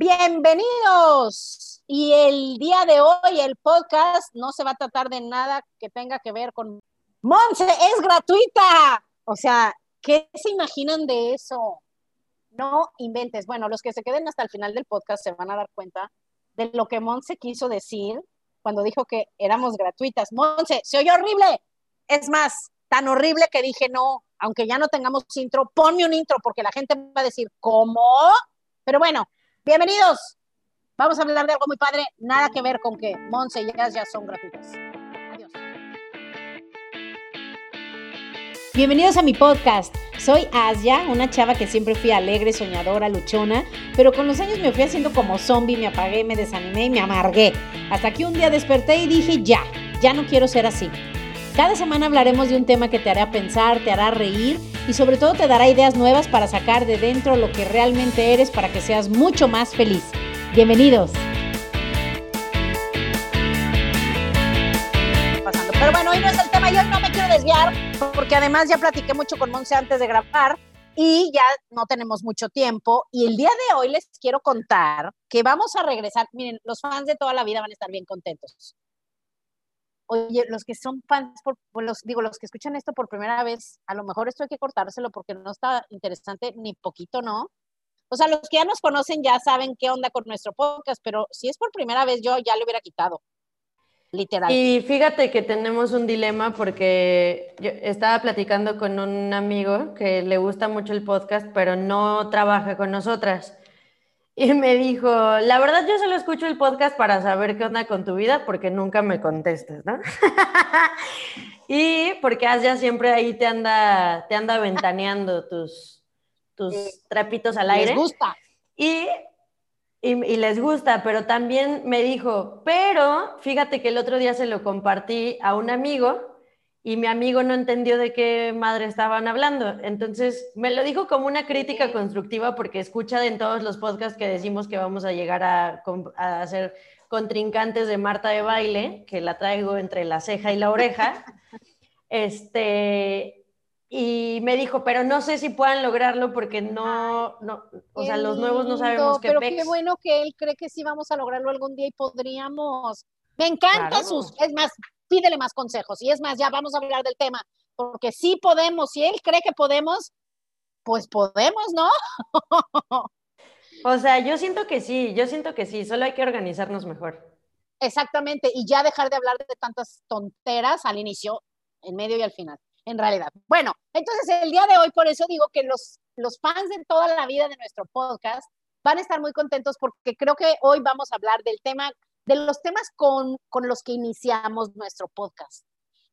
Bienvenidos. Y el día de hoy el podcast no se va a tratar de nada que tenga que ver con Monse, es gratuita. O sea, ¿qué se imaginan de eso? No inventes. Bueno, los que se queden hasta el final del podcast se van a dar cuenta de lo que Monse quiso decir cuando dijo que éramos gratuitas. Monse, se oyó horrible. Es más, tan horrible que dije, no, aunque ya no tengamos intro, ponme un intro porque la gente va a decir, ¿cómo? Pero bueno, bienvenidos. Vamos a hablar de algo muy padre, nada que ver con que Monse y Jazz ya son gratuitas. Adiós. Bienvenidos a mi podcast. Soy Asia, una chava que siempre fui alegre, soñadora, luchona, pero con los años me fui haciendo como zombie, me apagué, me desanimé y me amargué. Hasta que un día desperté y dije, ya, ya no quiero ser así. Cada semana hablaremos de un tema que te hará pensar, te hará reír y sobre todo te dará ideas nuevas para sacar de dentro lo que realmente eres para que seas mucho más feliz. Bienvenidos. Pero bueno, hoy no es el tema y hoy no me quiero desviar porque además ya platiqué mucho con Monse antes de grabar y ya no tenemos mucho tiempo. Y el día de hoy les quiero contar que vamos a regresar. Miren, los fans de toda la vida van a estar bien contentos oye, los que son fans, por, los, digo, los que escuchan esto por primera vez, a lo mejor esto hay que cortárselo porque no está interesante ni poquito, ¿no? O sea, los que ya nos conocen ya saben qué onda con nuestro podcast, pero si es por primera vez yo ya lo hubiera quitado. Literal. Y fíjate que tenemos un dilema porque yo estaba platicando con un amigo que le gusta mucho el podcast, pero no trabaja con nosotras. Y me dijo, la verdad yo solo escucho el podcast para saber qué onda con tu vida porque nunca me contestas, ¿no? y porque Asia siempre ahí te anda, te anda ventaneando tus, tus trapitos al aire. Les gusta. Y, y, y, les gusta, pero también me dijo, pero fíjate que el otro día se lo compartí a un amigo y mi amigo no entendió de qué madre estaban hablando. Entonces me lo dijo como una crítica constructiva porque escucha en todos los podcasts que decimos que vamos a llegar a, a ser contrincantes de Marta de baile, que la traigo entre la ceja y la oreja. Este, y me dijo, pero no sé si puedan lograrlo porque no, no o sea, los nuevos no sabemos qué Pero qué bueno que él cree que sí vamos a lograrlo algún día y podríamos. Me encanta sus, es más, pídele más consejos. Y es más, ya vamos a hablar del tema, porque si podemos, si él cree que podemos, pues podemos, ¿no? o sea, yo siento que sí, yo siento que sí, solo hay que organizarnos mejor. Exactamente, y ya dejar de hablar de tantas tonteras al inicio, en medio y al final, en realidad. Bueno, entonces el día de hoy, por eso digo que los, los fans de toda la vida de nuestro podcast van a estar muy contentos porque creo que hoy vamos a hablar del tema de los temas con, con los que iniciamos nuestro podcast,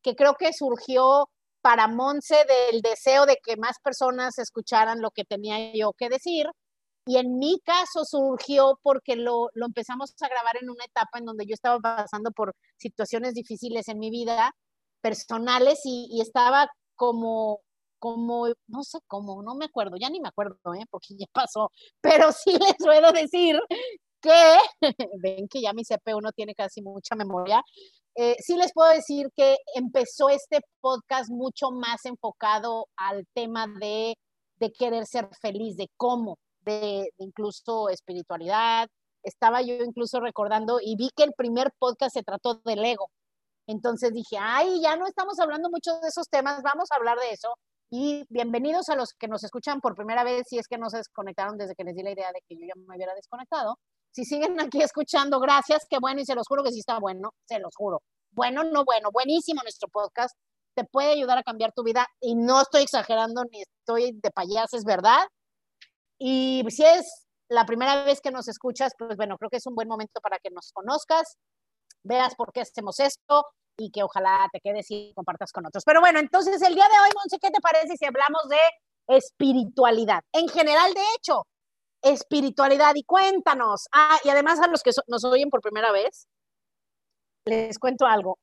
que creo que surgió para Monse del deseo de que más personas escucharan lo que tenía yo que decir. Y en mi caso surgió porque lo, lo, empezamos a grabar en una etapa en donde yo estaba pasando por situaciones difíciles en mi vida, personales, y, estaba como, como, no sé cómo, no me acuerdo, ya ni me acuerdo, ¿eh? porque ya pasó, pero sí les puedo decir que, ven que ya mi CP1 tiene casi mucha memoria, eh, sí les puedo decir que empezó este podcast mucho más enfocado al tema de, de querer ser feliz, de cómo, de, de, incluso espiritualidad. Estaba yo incluso recordando y vi que el primer podcast se trató del ego. Entonces dije, ay, ya no estamos hablando mucho de esos temas, vamos a hablar de eso. Y bienvenidos a los que nos escuchan por primera vez, si es que no se desconectaron desde que les di la idea de que yo ya me hubiera desconectado. Si siguen aquí escuchando, gracias, qué bueno, y se los juro que sí está bueno, se los juro. Bueno, no bueno, buenísimo nuestro podcast. Te puede ayudar a cambiar tu vida y no estoy exagerando ni estoy de payas, es verdad. Y si es la primera vez que nos escuchas, pues bueno, creo que es un buen momento para que nos conozcas, veas por qué hacemos esto y que ojalá te quedes y compartas con otros. Pero bueno, entonces el día de hoy, Monse, ¿qué te parece si hablamos de espiritualidad? En general, de hecho, espiritualidad y cuéntanos. Ah, y además a los que nos oyen por primera vez, les cuento algo.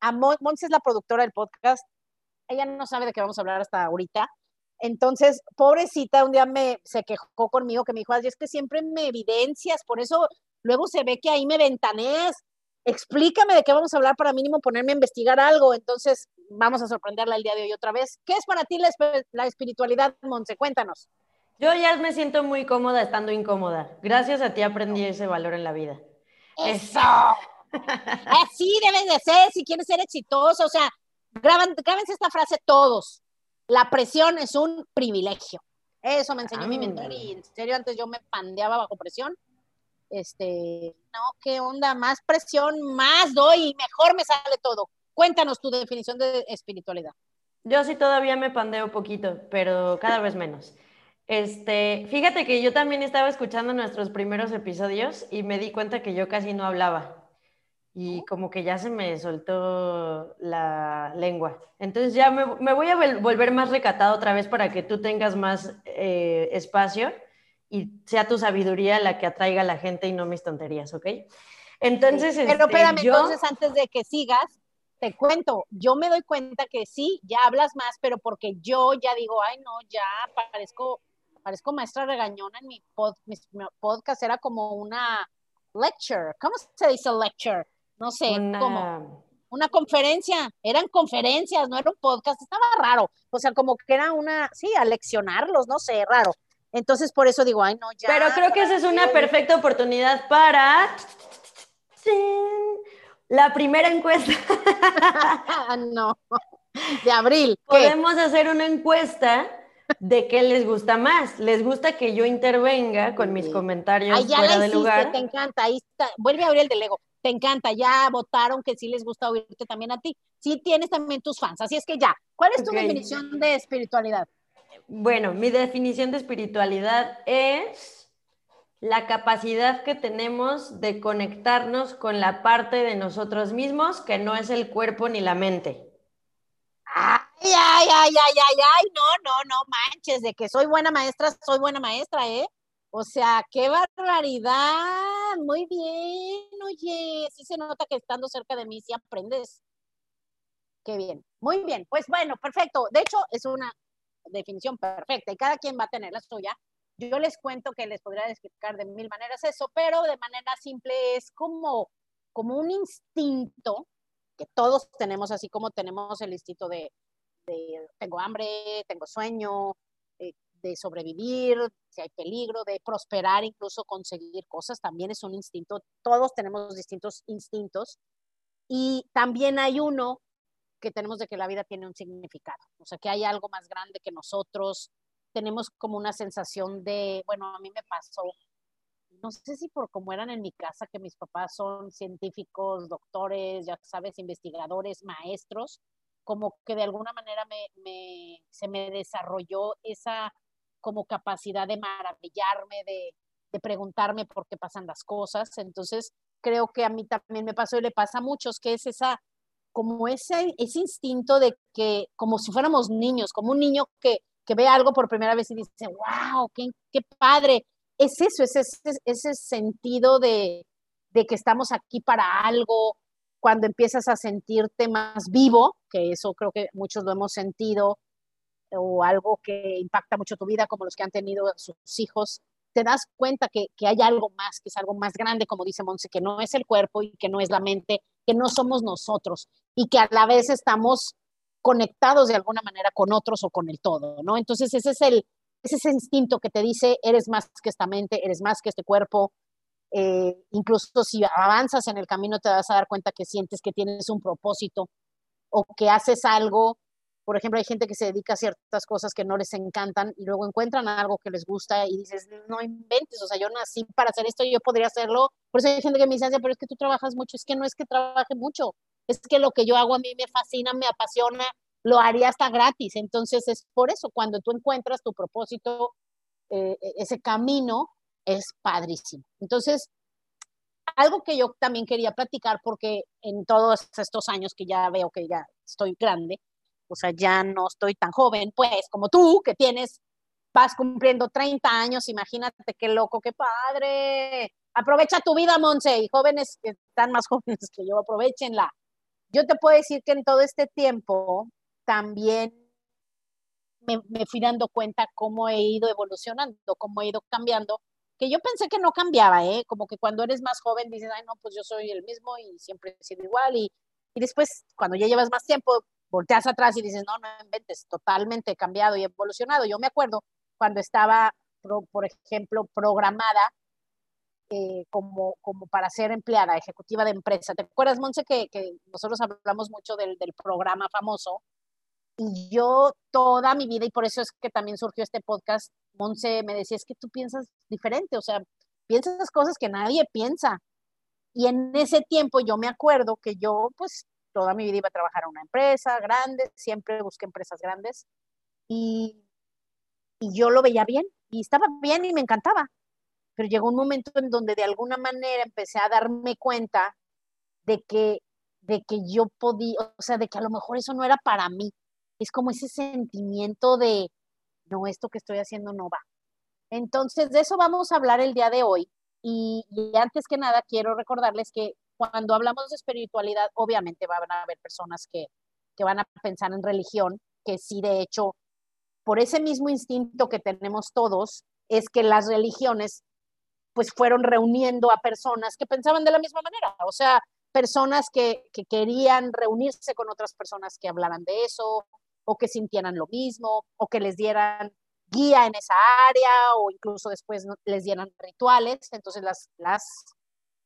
A Mon es la productora del podcast. Ella no sabe de qué vamos a hablar hasta ahorita. Entonces, pobrecita, un día me se quejó conmigo que me dijo, es que siempre me evidencias, por eso luego se ve que ahí me ventaneas. Explícame de qué vamos a hablar para mínimo ponerme a investigar algo. Entonces, vamos a sorprenderla el día de hoy otra vez. ¿Qué es para ti la, la espiritualidad, Monse? Cuéntanos. Yo ya me siento muy cómoda estando incómoda. Gracias a ti aprendí ese valor en la vida. Eso. Así debes de ser si quieres ser exitoso. O sea, grábense esta frase todos. La presión es un privilegio. Eso me enseñó mi mentor y en serio antes yo me pandeaba bajo presión. Este, no, ¿qué onda? Más presión, más doy y mejor me sale todo. Cuéntanos tu definición de espiritualidad. Yo sí todavía me pandeo poquito, pero cada vez menos. Este, fíjate que yo también estaba escuchando nuestros primeros episodios y me di cuenta que yo casi no hablaba y como que ya se me soltó la lengua. Entonces ya me, voy a volver más recatado otra vez para que tú tengas más eh, espacio y sea tu sabiduría la que atraiga a la gente y no mis tonterías, ¿ok? Entonces, Pero este, espérame, entonces antes de que sigas, te cuento, yo me doy cuenta que sí, ya hablas más, pero porque yo ya digo, ay no, ya parezco, parezco maestra regañona en mi, podcast, era como una lecture, ¿cómo se dice lecture? No sé, como una conferencia, eran conferencias, no era un podcast, estaba raro, o sea, como que era una, sí, a leccionarlos, no sé, raro. Entonces, por eso digo, ay, no, ya. Pero creo que esa es una perfecta oportunidad para la primera encuesta. no, de abril. Podemos hacer una encuesta de qué les gusta más. ¿Les gusta que yo intervenga con mis comentarios Ay, ya fuera de lugar? Te encanta, ahí está. Vuelve a abrir el de Lego. Te encanta, ya votaron que sí les gusta oírte también a ti. Sí tienes también tus fans, así es que ya. ¿Cuál es tu definición de espiritualidad? Bueno, mi definición de espiritualidad es la capacidad que tenemos de conectarnos con la parte de nosotros mismos que no es el cuerpo ni la mente. Ay, ay, ay, ay, ay, ay, no, no, no manches, de que soy buena maestra, soy buena maestra, ¿eh? O sea, qué barbaridad, muy bien, oye, sí se nota que estando cerca de mí sí aprendes. Qué bien, muy bien, pues bueno, perfecto. De hecho, es una definición perfecta y cada quien va a tener la suya yo les cuento que les podría explicar de mil maneras eso, pero de manera simple es como, como un instinto todos tenemos, así como tenemos el instinto de, tengo hambre, tengo sueño, eh, de sobrevivir, si hay peligro, de prosperar, incluso conseguir cosas, también es un instinto. Todos tenemos distintos instintos. Y también hay uno que tenemos de que la vida tiene un significado, o sea, que hay algo más grande que nosotros, tenemos como una sensación de, bueno, a mí me pasó, no sé si por cómo eran en mi casa, que mis papás son científicos, doctores, ya sabes, investigadores, maestros, como que de alguna manera se me desarrolló esa como capacidad de maravillarme, de, de preguntarme por qué pasan las cosas. Entonces, creo que a mí también me pasó y le pasa a muchos, que es esa, como ese, ese instinto de que, como si fuéramos niños, como un niño que que ve algo por primera vez y dice, wow, qué, qué padre. Es eso, es ese, ese sentido de, de que estamos aquí para algo, cuando empiezas a sentirte más vivo, que eso creo que muchos lo hemos sentido, o algo que impacta mucho tu vida, como los que han tenido sus hijos, te das cuenta que, que, hay algo más, que es algo más grande, como dice Monse, que no es el cuerpo y que no es la mente, que no somos nosotros y que a la vez estamos conectados de alguna manera con otros o con el todo, ¿no? Entonces ese es el, ese instinto que te dice, eres más que esta mente, eres más que este cuerpo. Eh, incluso si avanzas en el camino te vas a dar cuenta que sientes que tienes un propósito o que haces algo. Por ejemplo, hay gente que se dedica a ciertas cosas que no les encantan y luego encuentran algo que les gusta y dices, no inventes, o sea, yo nací para hacer esto, yo podría hacerlo. Por eso hay gente que me dice, pero es que tú trabajas mucho, es que no es que trabaje mucho, es que lo que yo hago a mí me fascina, me apasiona, lo haría hasta gratis. Entonces es por eso, cuando tú encuentras tu propósito, eh, e, ese camino es padrísimo. Entonces, algo que yo también quería platicar, porque en todos estos años que ya veo que ya estoy grande, o sea, ya no estoy tan joven, pues como tú, que tienes, vas cumpliendo 30 años, imagínate qué loco, qué padre. Aprovecha tu vida, Monse, jóvenes que están más jóvenes que yo, aprovechenla. Yo te puedo decir que en todo este tiempo también me, fui dando cuenta cómo he ido evolucionando, cómo he ido cambiando, que yo pensé que no cambiaba, ¿eh? Como que cuando eres más joven dices, ay, no, pues yo soy el mismo y siempre he sido igual. Y, y después, cuando ya llevas más tiempo, volteas atrás y dices, no, no inventes, totalmente cambiado y evolucionado. Yo me acuerdo cuando estaba por ejemplo, programada eh, como, como para ser empleada ejecutiva de empresa. ¿Te acuerdas, Monse, que, que nosotros hablamos mucho del, del, programa famoso? Y yo toda mi vida, y por eso es que también surgió este podcast, Monse me decía, es que tú piensas diferente, o sea, piensas cosas que nadie piensa. Y en ese tiempo yo me acuerdo que yo, pues, toda mi vida iba a trabajar en una empresa grande, siempre busqué empresas grandes, y, y yo lo veía bien, y estaba bien y me encantaba pero llegó un momento en donde de alguna manera empecé a darme cuenta de que, de que yo podía, o sea, de que a lo mejor eso no era para mí. Es como ese sentimiento de, no, esto que estoy haciendo no va. Entonces, de eso vamos a hablar el día de hoy. Y, antes que nada, quiero recordarles que cuando hablamos de espiritualidad, obviamente van a haber personas que, que van a pensar en religión, que sí, de hecho, por ese mismo instinto que tenemos todos, es que las religiones pues fueron reuniendo a personas que pensaban de la misma manera, o sea, personas que, que, querían reunirse con otras personas que hablaran de eso, o que sintieran lo mismo, o que les dieran guía en esa área, o incluso después les dieran rituales. Entonces las, las,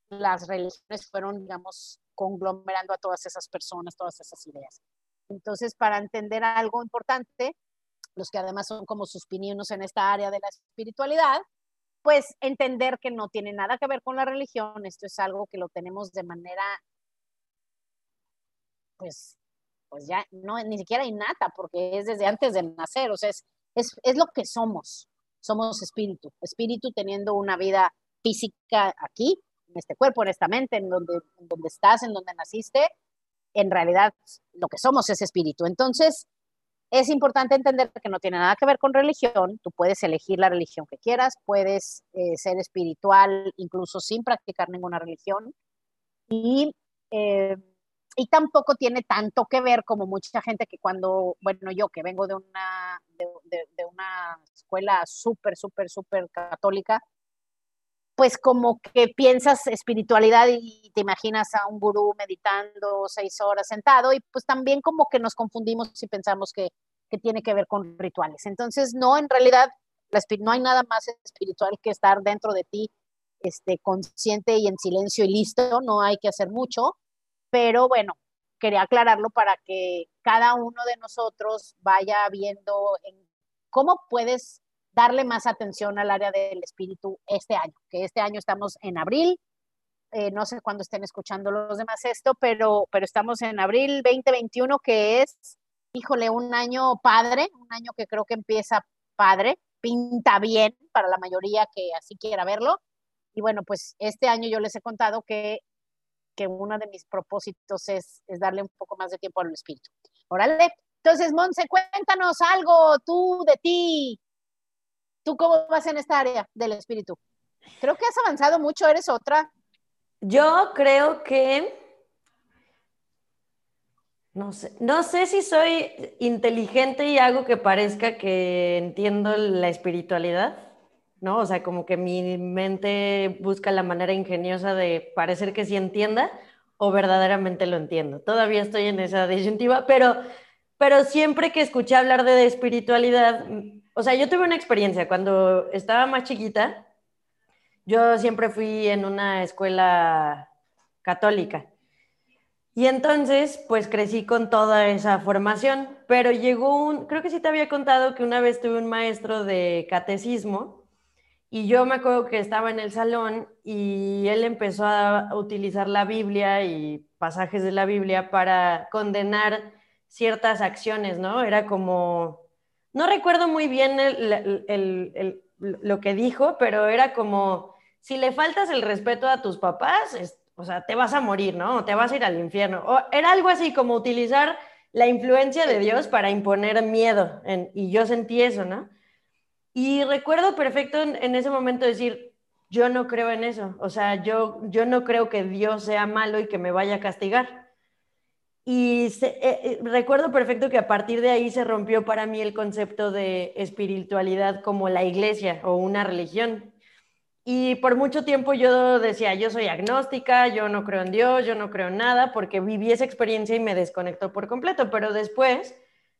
las religiones fueron, digamos, conglomerando a todas esas personas, todas esas ideas. Entonces, para entender algo importante, los que además son como sus pininos en esta área de la espiritualidad, pues entender que no tiene nada que ver con la religión, esto es algo que lo tenemos de manera, pues, pues ya no, ni siquiera innata, porque es desde antes de nacer, o sea, es, es, lo que somos, somos espíritu, espíritu teniendo una vida física aquí, en este cuerpo, en esta mente, en donde, en donde estás, en donde naciste, en realidad lo que somos es espíritu. Entonces, es importante entender que no tiene nada que ver con religión, tú puedes elegir la religión que quieras, puedes eh, ser espiritual incluso sin practicar ninguna religión y, eh, y tampoco tiene tanto que ver como mucha gente que cuando, bueno, yo que vengo de una, de una escuela súper, súper, súper católica, pues como que piensas espiritualidad y te imaginas a un gurú meditando seis horas sentado y pues también como que nos confundimos si pensamos que, que tiene que ver con rituales. Entonces, no, en realidad la, no hay nada más espiritual que estar dentro de ti este, consciente y en silencio y listo, no hay que hacer mucho, pero bueno, quería aclararlo para que cada uno de nosotros vaya viendo en cómo puedes darle más atención al área del espíritu este año, que este año estamos en abril, eh, no sé cuándo estén escuchando los demás esto, pero, pero estamos en abril 2021, que es, híjole, un año padre, un año que creo que empieza padre, pinta bien para la mayoría que así quiera verlo. Y bueno, pues este año yo les he contado que, que uno de mis propósitos es, es darle un poco más de tiempo al espíritu. Órale. Entonces, Monse, cuéntanos algo tú de ti, ¿Tú cómo vas en esta área del espíritu? Creo que has avanzado mucho, eres otra. Yo creo que no sé, no sé si soy inteligente y hago que parezca que entiendo la espiritualidad, ¿no? O sea, como que mi mente busca la manera ingeniosa de parecer que sí entienda o verdaderamente lo entiendo. Todavía estoy en esa disyuntiva, pero, pero siempre que escuché hablar de espiritualidad, o sea, yo tuve una experiencia cuando estaba más chiquita. Yo siempre fui en una escuela católica. Y entonces, pues crecí con toda esa formación, pero llegó un, creo que sí te había contado que una vez tuve un maestro de catecismo y yo me acuerdo que estaba en el salón y él empezó a utilizar la Biblia y pasajes de la Biblia para condenar ciertas acciones, ¿no? Era como, no recuerdo muy bien lo que dijo, pero era como, si le faltas el respeto a tus papás, o sea, te vas a morir, ¿no? O te vas a ir al infierno. O era algo así como utilizar la influencia de Dios para imponer miedo. y yo sentí eso, ¿no? Y recuerdo perfecto en, ese momento decir, yo no creo en eso. O sea, yo, yo no creo que Dios sea malo y que me vaya a castigar. Y eh, eh, recuerdo perfecto que a partir de ahí se rompió para mí el concepto de espiritualidad como la iglesia o una religión. Y por mucho tiempo yo decía, yo soy agnóstica, yo no creo en Dios, yo no creo en nada, porque viví esa experiencia y me desconectó por completo. Pero después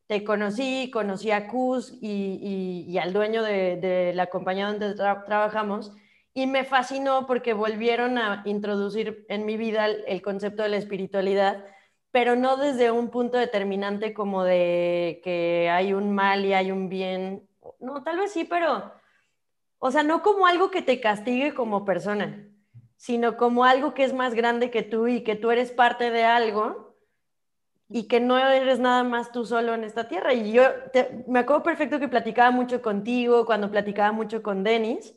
te conocí, conocí a Cus y, al dueño de, la compañía donde trabajamos y me fascinó porque volvieron a introducir en mi vida el, concepto de la espiritualidad, pero no desde un punto determinante como de que hay un mal y hay un bien. No, tal vez sí, pero, o sea, no como algo que te castigue como persona, sino como algo que es más grande que tú y que tú eres parte de algo y que no eres nada más tú solo en esta tierra. Y yo me acuerdo perfecto que platicaba mucho contigo, cuando platicaba mucho con Denis,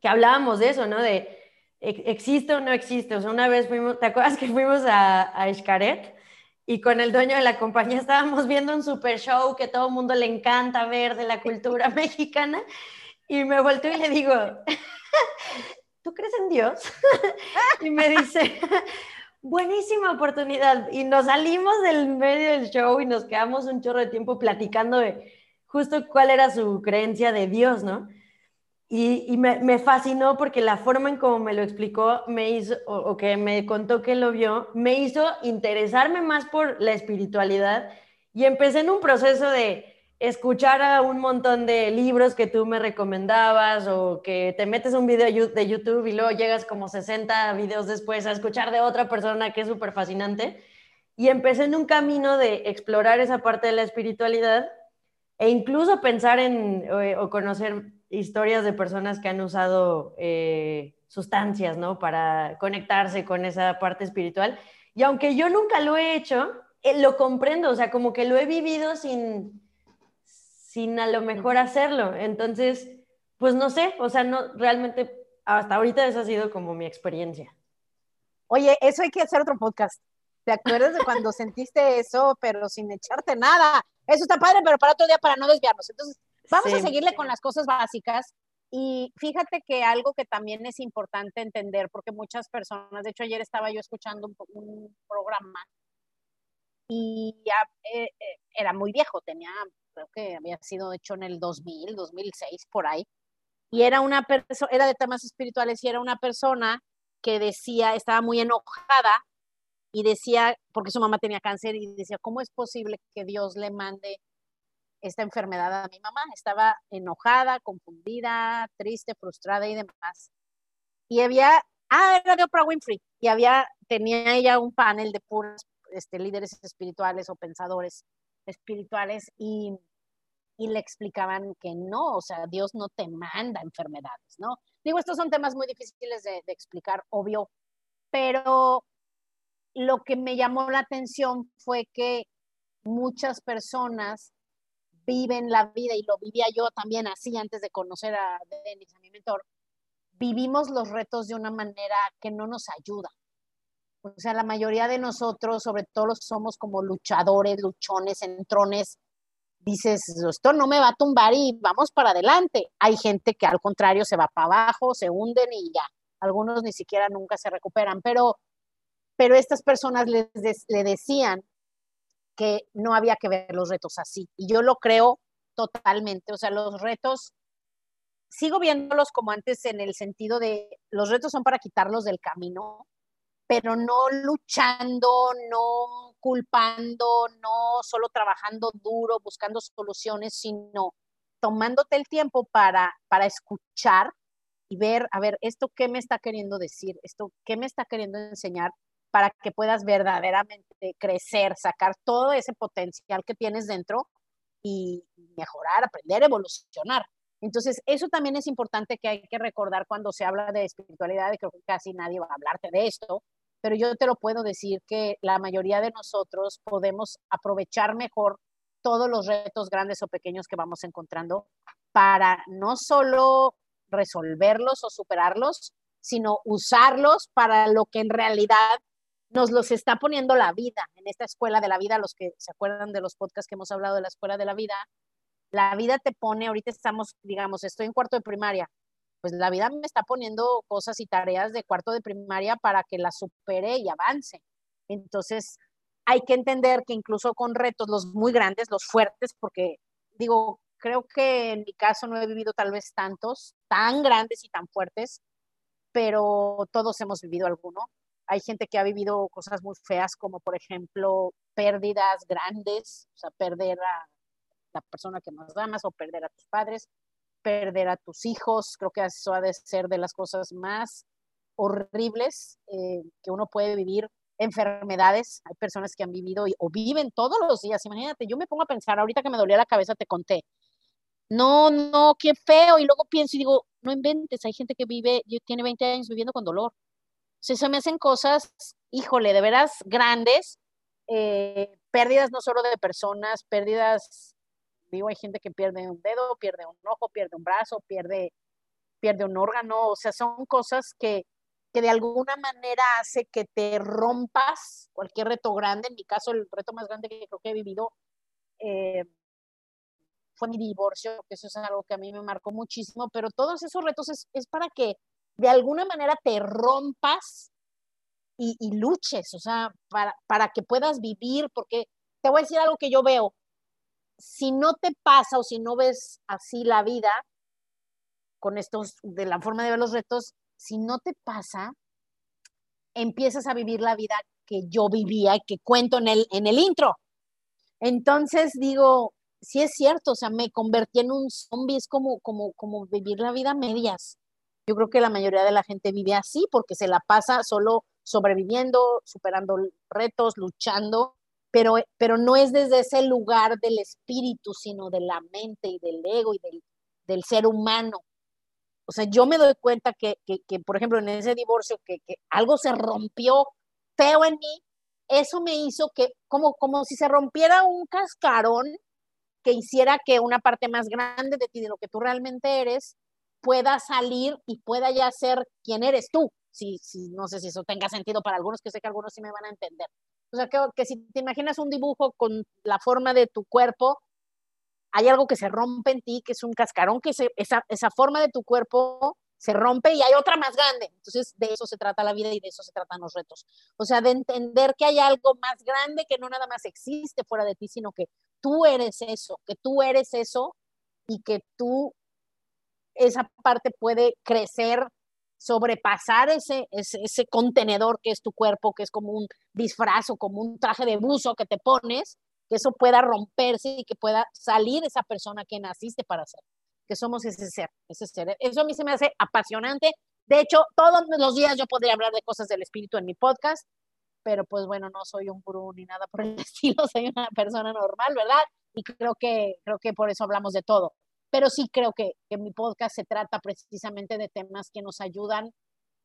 que hablábamos de eso, ¿no? De existe o no existe. O sea, una vez fuimos, ¿te acuerdas que fuimos a, a? Y con el dueño de la compañía estábamos viendo un super show que todo el mundo le encanta ver de la cultura mexicana. Y me volteo y le digo, ¿tú crees en Dios? y me dice, buenísima oportunidad. Y nos salimos del medio del show y nos quedamos un chorro de tiempo platicando de justo cuál era su creencia de Dios, ¿no? Y, me, fascinó porque la forma en cómo me lo explicó, me hizo, o que me contó que lo vio, me hizo interesarme más por la espiritualidad y empecé en un proceso de escuchar a un montón de libros que tú me recomendabas o que te metes un video de YouTube y luego llegas como 60 videos después a escuchar de otra persona que es súper fascinante. Y empecé en un camino de explorar esa parte de la espiritualidad e incluso pensar en eh, o, conocer historias de personas que han usado eh, sustancias, ¿no? Para conectarse con esa parte espiritual. Y aunque yo nunca lo he hecho, eh, lo comprendo, o sea, como que lo he vivido sin, sin a lo mejor hacerlo. Entonces, pues no sé, o sea, no, realmente hasta ahorita esa ha sido como mi experiencia. Oye, eso hay que hacer otro podcast. ¿Te acuerdas de cuando sentiste eso, pero sin echarte nada? Eso está padre, pero para otro día, para no desviarnos. Entonces, vamos a seguirle con las cosas básicas. Y fíjate que algo que también es importante entender, porque muchas personas, de hecho ayer estaba yo escuchando un, programa y ya, eh, eh, era muy viejo, tenía creo que había sido hecho en el 2000, 2006, por ahí, y era una persona, era de temas espirituales y era una persona que decía, estaba muy enojada y decía, porque su mamá tenía cáncer y decía, ¿cómo es posible que Dios le mande esta enfermedad a mi mamá? Estaba enojada, confundida, triste, frustrada y demás. Y había, ah, era de Oprah Winfrey, y había, tenía ella un panel de puros este, líderes espirituales o pensadores espirituales y, y le explicaban que no, o sea, Dios no te manda enfermedades, ¿no? Digo, estos son temas muy difíciles de, explicar, obvio, pero lo que me llamó la atención fue que muchas personas viven la vida, y lo vivía yo también así antes de conocer a Denis, a mi mentor, vivimos los retos de una manera que no nos ayuda. O sea, la mayoría de nosotros, sobre todo los somos como luchadores, luchones, entrones, dices, esto no me va a tumbar y vamos para adelante. Hay gente que al contrario se va para abajo, se hunden y ya. Algunos ni siquiera nunca se recuperan, pero, pero estas personas les, le decían que no había que ver los retos así. Y yo lo creo totalmente. O sea, los retos, sigo viéndolos como antes en el sentido de los retos son para quitarlos del camino, pero no luchando, no culpando, no solo trabajando duro, buscando soluciones, sino tomándote el tiempo para, para escuchar y ver, a ver, esto qué me está queriendo decir, esto qué me está queriendo enseñar para que puedas verdaderamente crecer, sacar todo ese potencial que tienes dentro y mejorar, aprender, evolucionar. Entonces, eso también es importante que hay que recordar cuando se habla de espiritualidad, y creo que casi nadie va a hablarte de esto, pero yo te lo puedo decir que la mayoría de nosotros podemos aprovechar mejor todos los retos grandes o pequeños que vamos encontrando para no solo resolverlos o superarlos, sino usarlos para lo que en realidad nos los está poniendo la vida. En esta escuela de la vida, los que se acuerdan de los podcasts que hemos hablado de la escuela de la vida, la vida te pone, ahorita estamos, digamos, estoy en cuarto de primaria, pues la vida me está poniendo cosas y tareas de cuarto de primaria para que la supere y avance. Entonces, hay que entender que incluso con retos, los muy grandes, los fuertes, porque digo, creo que en mi caso no he vivido tal vez tantos, tan grandes y tan fuertes, pero todos hemos vivido alguno. Hay gente que ha vivido cosas muy feas, como por ejemplo pérdidas grandes, o sea, perder a la persona que más amas o perder a tus padres, perder a tus hijos. Creo que eso ha de ser de las cosas más horribles eh, que uno puede vivir. Enfermedades, hay personas que han vivido o viven todos los días. Imagínate, yo me pongo a pensar, ahorita que me dolía la cabeza te conté, no, no, qué feo. Y luego pienso y digo, no inventes, hay gente que vive, tiene 20 años viviendo con dolor. O sea, se me hacen cosas, híjole, de veras grandes, eh, pérdidas no solo de personas, pérdidas, digo, hay gente que pierde un dedo, pierde un ojo, pierde un brazo, pierde, pierde un órgano, o sea, son cosas que, que de alguna manera hace que te rompas cualquier reto grande. En mi caso, el reto más grande que creo que he vivido eh, fue mi divorcio, que eso es algo que a mí me marcó muchísimo, pero todos esos retos es, es para que de alguna manera te rompas y, y luches, o sea, para, para que puedas vivir, porque te voy a decir algo que yo veo, si no te pasa o si no ves así la vida, con estos, de la forma de ver los retos, si no te pasa, empiezas a vivir la vida que yo vivía y que cuento en el, en el intro. Entonces digo, sí es cierto, o sea, me convertí en un zombie, es como, como, como vivir la vida a medias. Yo creo que la mayoría de la gente vive así porque se la pasa solo sobreviviendo, superando retos, luchando, pero, pero no es desde ese lugar del espíritu, sino de la mente y del ego y del, del ser humano. O sea, yo me doy cuenta que, que, que por ejemplo, en ese divorcio, que, que, algo se rompió feo en mí, eso me hizo que, como, como si se rompiera un cascarón que hiciera que una parte más grande de ti, de lo que tú realmente eres, pueda salir y pueda ya ser quien eres tú. Si, si, no sé si eso tenga sentido para algunos, que sé que algunos sí me van a entender. O sea, que, que si te imaginas un dibujo con la forma de tu cuerpo, hay algo que se rompe en ti, que es un cascarón, que se, esa, esa forma de tu cuerpo se rompe y hay otra más grande. Entonces, de eso se trata la vida y de eso se tratan los retos. O sea, de entender que hay algo más grande que no nada más existe fuera de ti, sino que tú eres eso, que tú eres eso y que tú, esa parte puede crecer, sobrepasar ese, ese, contenedor que es tu cuerpo, que es como un disfraz o como un traje de buzo que te pones, que eso pueda romperse y que pueda salir esa persona que naciste para ser, que somos ese ser, ese ser. Eso a mí se me hace apasionante. De hecho, todos los días yo podría hablar de cosas del espíritu en mi podcast, pero pues bueno, no soy un gurú ni nada por el estilo, soy una persona normal, ¿verdad? Y creo que, creo que por eso hablamos de todo. Pero sí creo que, que mi podcast se trata precisamente de temas que nos ayudan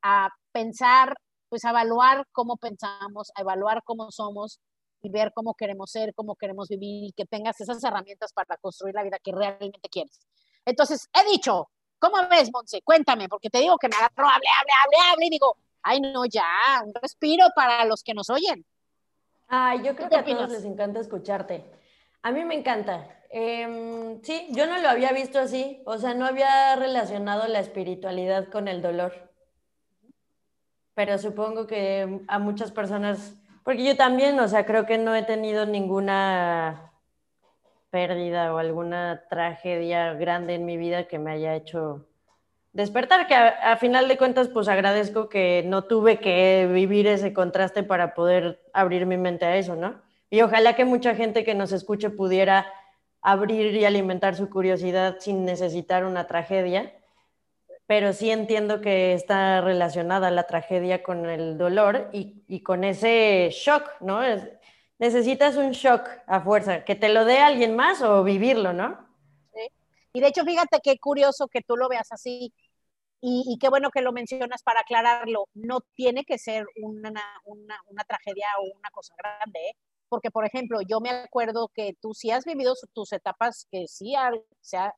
a pensar, pues a evaluar cómo pensamos, a evaluar cómo somos y ver cómo queremos ser, cómo queremos vivir y que tengas esas herramientas para construir la vida que realmente quieres. Entonces, he dicho, ¿cómo ves, Monse? Cuéntame, porque te digo que me agarró, hable, hable, hable, hable, y digo, ay, no, ya, un respiro para los que nos oyen. Ay, yo creo que a todos les encanta escucharte. A mí me encanta. Eh, sí, yo no lo había visto así, o sea, no había relacionado la espiritualidad con el dolor. Pero supongo que a muchas personas, porque yo también, o sea, creo que no he tenido ninguna pérdida o alguna tragedia grande en mi vida que me haya hecho despertar, que a, final de cuentas, pues agradezco que no tuve que vivir ese contraste para poder abrir mi mente a eso, ¿no? Y ojalá que mucha gente que nos escuche pudiera abrir y alimentar su curiosidad sin necesitar una tragedia, pero sí entiendo que está relacionada la tragedia con el dolor y, con ese shock, ¿no? Es, necesitas un shock a fuerza, que te lo dé alguien más o vivirlo, ¿no? Sí. Y de hecho, fíjate qué curioso que tú lo veas así. Y, qué bueno que lo mencionas para aclararlo. No tiene que ser una, una, una tragedia o una cosa grande, ¿eh? Porque, por ejemplo, yo me acuerdo que tú sí has vivido tus etapas que sí, o sea,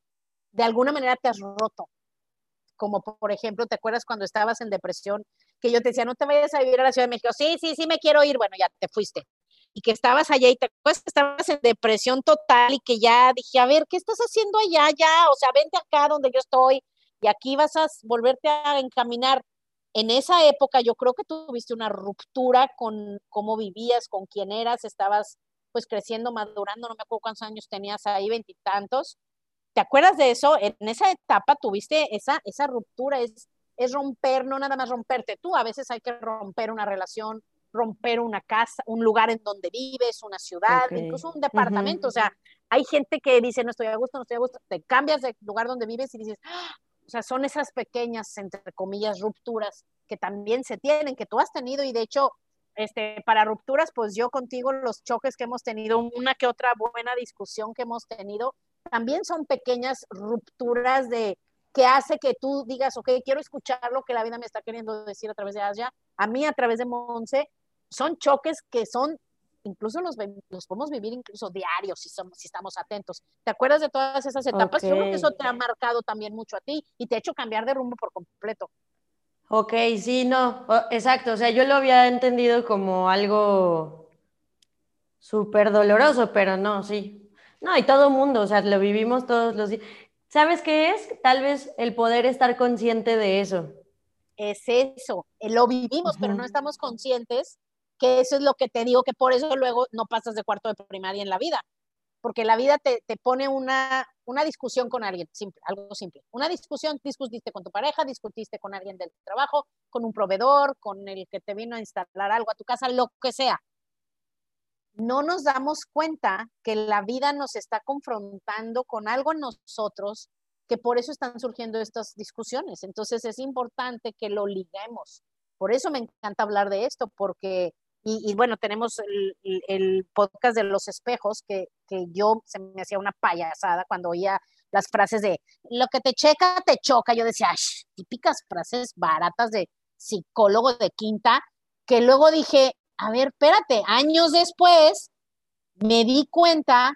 de alguna manera te has roto. Como, por ejemplo, ¿te acuerdas cuando estabas en depresión? Que yo te decía, no te vayas a vivir a la Ciudad de México. Sí, sí, sí, me quiero ir. Bueno, ya te fuiste. Y que estabas allá y te acuerdas que estabas en depresión total y que ya dije, a ver, ¿qué estás haciendo allá? Ya, o sea, vente acá donde yo estoy y aquí vas a volverte a encaminar. En esa época yo creo que tuviste una ruptura con cómo vivías, con quién eras, estabas pues creciendo, madurando, no me acuerdo cuántos años tenías ahí, veintitantos. ¿Te acuerdas de eso? En esa etapa tuviste esa, esa ruptura, es, es romper, no nada más romperte tú, a veces hay que romper una relación, romper una casa, un lugar en donde vives, una ciudad, incluso un departamento. O sea, hay gente que dice, no estoy a gusto, no estoy a gusto, te cambias de lugar donde vives y dices, ¡Ah! O sea, son esas pequeñas, entre comillas, rupturas que también se tienen, que tú has tenido y de hecho, este, para rupturas, pues yo contigo, los choques que hemos tenido, una que otra buena discusión que hemos tenido, también son pequeñas rupturas de que hace que tú digas, ok, quiero escuchar lo que la vida me está queriendo decir a través de Asia, a mí a través de Monse, son choques que son, incluso los, los podemos vivir incluso diarios si, somos, si estamos atentos. ¿Te acuerdas de todas esas etapas? Yo creo que eso te ha marcado también mucho a ti y te ha hecho cambiar de rumbo por completo. Ok, sí, no, exacto. O sea, yo lo había entendido como algo súper doloroso, pero no, sí. No, y todo mundo, o sea, lo vivimos todos los días. ¿Sabes qué es? Tal vez el poder estar consciente de eso. Es eso, eh, lo vivimos, pero no estamos conscientes que eso es lo que te digo, que por eso luego no pasas de cuarto de primaria en la vida, porque la vida te, te pone una, una discusión con alguien, simple, algo simple. Una discusión, discutiste con tu pareja, discutiste con alguien del trabajo, con un proveedor, con el que te vino a instalar algo a tu casa, lo que sea no nos damos cuenta que la vida nos está confrontando con algo en nosotros que por eso están surgiendo estas discusiones. Entonces es importante que lo liguemos. Por eso me encanta hablar de esto, porque, y, bueno, tenemos el, podcast de los espejos, que, que yo se me hacía una payasada cuando oía las frases de lo que te checa, te choca. Yo decía, típicas frases baratas de psicólogo de quinta, que luego dije, a ver, espérate, años después me di cuenta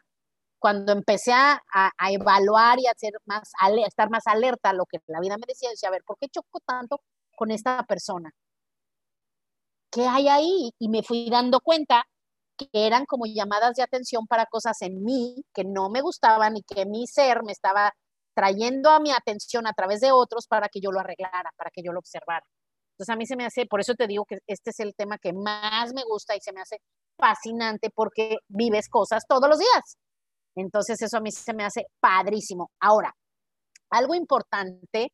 cuando empecé a, evaluar y a, ser más, a estar más alerta a lo que la vida me decía, decía, a ver, ¿por qué choco tanto con esta persona? ¿Qué hay ahí? Y me fui dando cuenta que eran como llamadas de atención para cosas en mí que no me gustaban y que mi ser me estaba trayendo a mi atención a través de otros para que yo lo arreglara, para que yo lo observara. Entonces a mí se me hace, por eso te digo que este es el tema que más me gusta y se me hace fascinante porque vives cosas todos los días. Entonces eso a mí se me hace padrísimo. Ahora, algo importante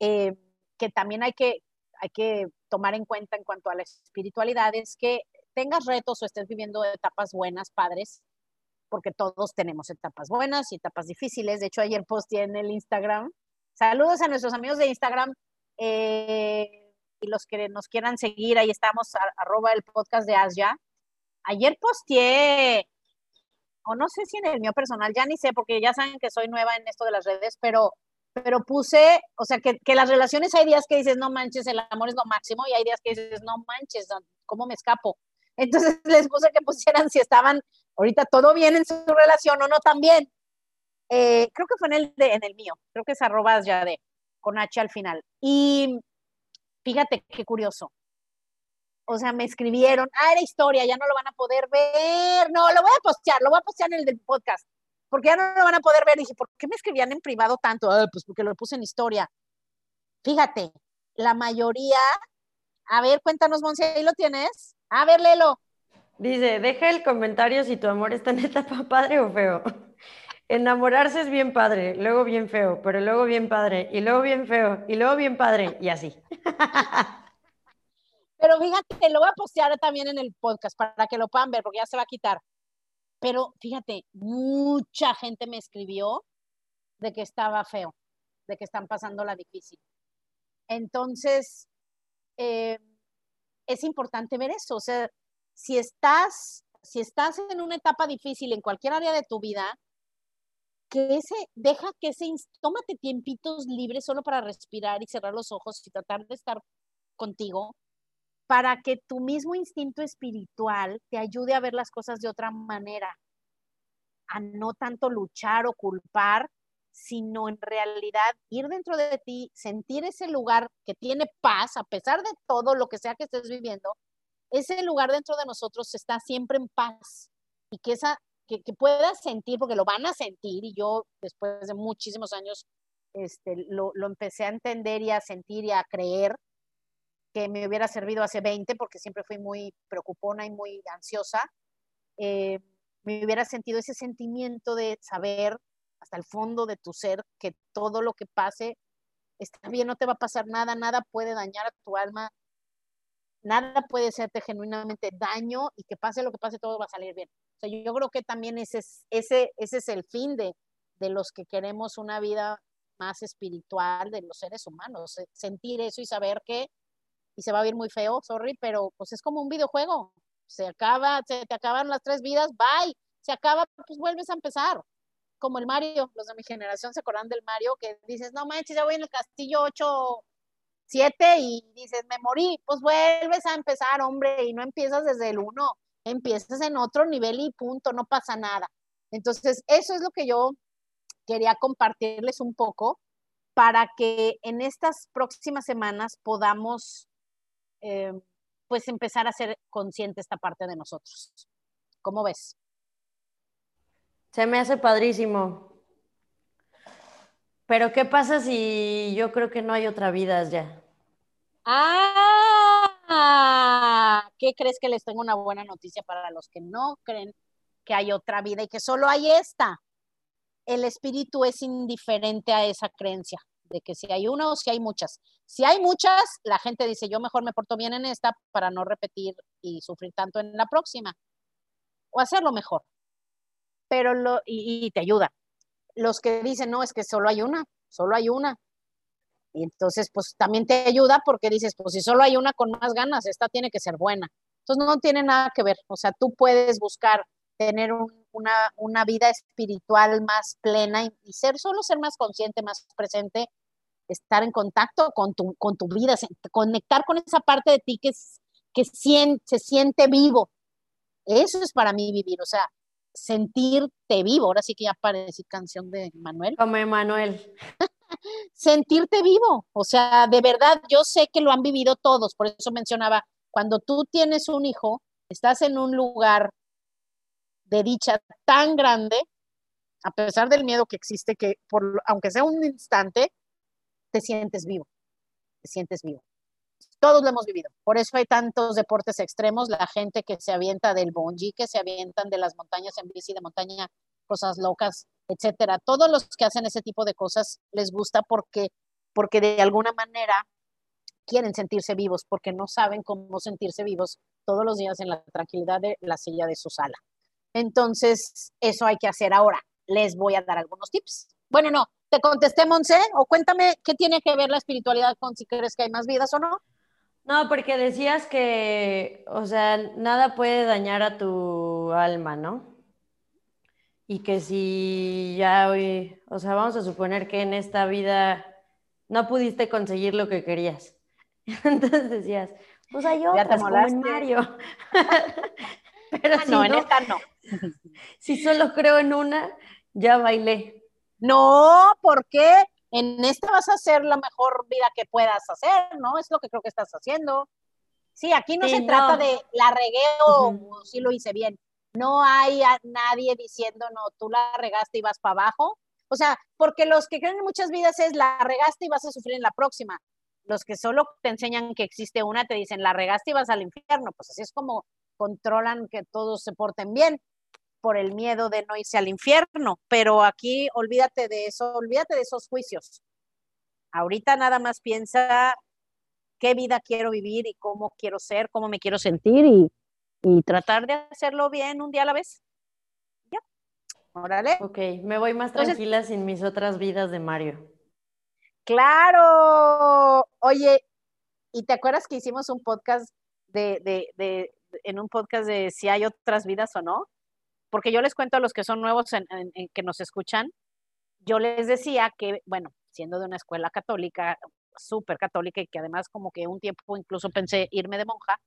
eh, que también hay que, hay que tomar en cuenta en cuanto a la espiritualidad es que tengas retos o estés viviendo etapas buenas, padres, porque todos tenemos etapas buenas y etapas difíciles. De hecho, ayer posteé en el Instagram. Saludos a nuestros amigos de Instagram. Eh, y los que nos quieran seguir, ahí estamos, arroba el podcast de Asia. Ayer posteé, o no sé si en el mío personal, ya ni sé, porque ya saben que soy nueva en esto de las redes, pero, pero puse, o sea, que, que las relaciones hay días que dices, no manches, el amor es lo máximo, y hay días que dices, no manches, ¿cómo me escapo? Entonces les puse que pusieran si estaban ahorita todo bien en su relación o no también. Eh, creo que fue en el, de, en el mío, creo que es arroba ya de, con H al final. Y Fíjate qué curioso. O sea, me escribieron, ah, era historia, ya no lo van a poder ver. No, lo voy a postear, lo voy a postear en el del podcast, porque ya no lo van a poder ver. Y dije, ¿por qué me escribían en privado tanto? Ah, pues porque lo puse en historia. Fíjate, la mayoría, a ver, cuéntanos, Monse, ahí lo tienes. A ver, léelo. Dice, deja el comentario si tu amor está en etapa padre o feo. Enamorarse es bien padre, luego bien feo, pero luego bien padre, y luego bien feo, y luego bien padre, y así. Pero fíjate, lo voy a postear también en el podcast para que lo puedan ver, porque ya se va a quitar. Pero fíjate, mucha gente me escribió de que estaba feo, de que están pasando la difícil. Entonces, eh, es importante ver eso. O sea, si estás, si estás en una etapa difícil en cualquier área de tu vida, que ese, deja que ese, tómate tiempitos libres solo para respirar y cerrar los ojos y tratar de estar contigo, para que tu mismo instinto espiritual te ayude a ver las cosas de otra manera, a no tanto luchar o culpar, sino en realidad ir dentro de ti, sentir ese lugar que tiene paz, a pesar de todo lo que sea que estés viviendo, ese lugar dentro de nosotros está siempre en paz y que esa que, que puedas sentir, porque lo van a sentir, y yo después de muchísimos años este, lo, lo, empecé a entender y a sentir y a creer que me hubiera servido hace 20, porque siempre fui muy preocupona y muy ansiosa, eh, me hubiera sentido ese sentimiento de saber hasta el fondo de tu ser que todo lo que pase está bien, no te va a pasar nada, nada puede dañar a tu alma, nada puede hacerte genuinamente daño y que pase lo que pase, todo va a salir bien. O sea, yo, creo que también ese es, ese, ese es el fin de, de los que queremos una vida más espiritual de los seres humanos, sentir eso y saber que, y se va a ver muy feo, sorry, pero pues es como un videojuego, se acaba, se te acaban las tres vidas, bye, se acaba, pues vuelves a empezar, como el Mario, los de mi generación se acuerdan del Mario, que dices, no manches, ya voy en el castillo 8, 7 y dices, me morí, pues vuelves a empezar, hombre, y no empiezas desde el 1, empiezas en otro nivel y punto, no pasa nada. Entonces, eso es lo que yo quería compartirles un poco para que en estas próximas semanas podamos eh, pues empezar a ser consciente esta parte de nosotros. ¿Cómo ves? Se me hace padrísimo. Pero ¿qué pasa si yo creo que no hay otra vida ya? Ah, ¿qué crees que les tengo una buena noticia para los que no creen que hay otra vida y que solo hay esta? el espíritu es indiferente a esa creencia de que si hay una o si hay muchas. Si hay muchas, la gente dice, yo mejor me porto bien en esta para no repetir y sufrir tanto en la próxima. O hacerlo mejor. Pero lo, y, te ayuda. Los que dicen, no, es que solo hay una, solo hay una. Y entonces, pues también te ayuda porque dices, pues si solo hay una con más ganas, esta tiene que ser buena. Entonces no tiene nada que ver. O sea, tú puedes buscar tener una, vida espiritual más plena y, ser, solo ser más consciente, más presente, estar en contacto con tu, con tu vida, conectar con esa parte de ti que, que se siente vivo. Eso es para mí vivir, o sea, sentirte vivo. Ahora sí que ya parecí canción de Manuel. Como Emanuel. sentirte vivo, o sea, de verdad, yo sé que lo han vivido todos, por eso mencionaba, cuando tú tienes un hijo, estás en un lugar de dicha tan grande, a pesar del miedo que existe, que por, aunque sea un instante, te sientes vivo, te sientes vivo. Todos lo hemos vivido. Por eso hay tantos deportes extremos, la gente que se avienta del bungee, que se avientan de las montañas en bici de montaña, cosas locas, etcétera. Todos los que hacen ese tipo de cosas les gusta porque, porque de alguna manera quieren sentirse vivos, porque no saben cómo sentirse vivos todos los días en la tranquilidad de la silla de su sala. Entonces, eso hay que hacer ahora. Les voy a dar algunos tips. Bueno, no, te contesté, Monse, o cuéntame qué tiene que ver la espiritualidad con si crees que hay más vidas o no. No, porque decías que, o sea, nada puede dañar a tu alma, ¿no? Y que si ya hoy, o sea, vamos a suponer que en esta vida no pudiste conseguir lo que querías. Entonces decías, pues hay otras como en Mario. Pero ah, no, en esta no. si solo creo en una, ya bailé. No, porque en esta vas a hacer la mejor vida que puedas hacer, ¿no? Es lo que creo que estás haciendo. Sí, aquí no se trata de la regué o si lo hice bien. No hay a nadie diciendo, no, tú la regaste y vas para abajo. O sea, porque los que creen en muchas vidas es la regaste y vas a sufrir en la próxima. Los que solo te enseñan que existe una te dicen la regaste y vas al infierno. Pues así es como controlan que todos se porten bien por el miedo de no irse al infierno, pero aquí olvídate de eso, olvídate de esos juicios. Ahorita nada más piensa qué vida quiero vivir y cómo quiero ser, cómo me quiero sentir y, tratar de hacerlo bien un día a la vez. Ya, órale. Ok, me voy más tranquila sin mis otras vidas de Mario. Claro. Oye, ¿y te acuerdas que hicimos un podcast de, de en un podcast de si hay otras vidas o no? Porque yo les cuento a los que son nuevos en, que nos escuchan, yo les decía que, bueno, siendo de una escuela católica, súper católica y que además como que un tiempo incluso pensé irme de monja,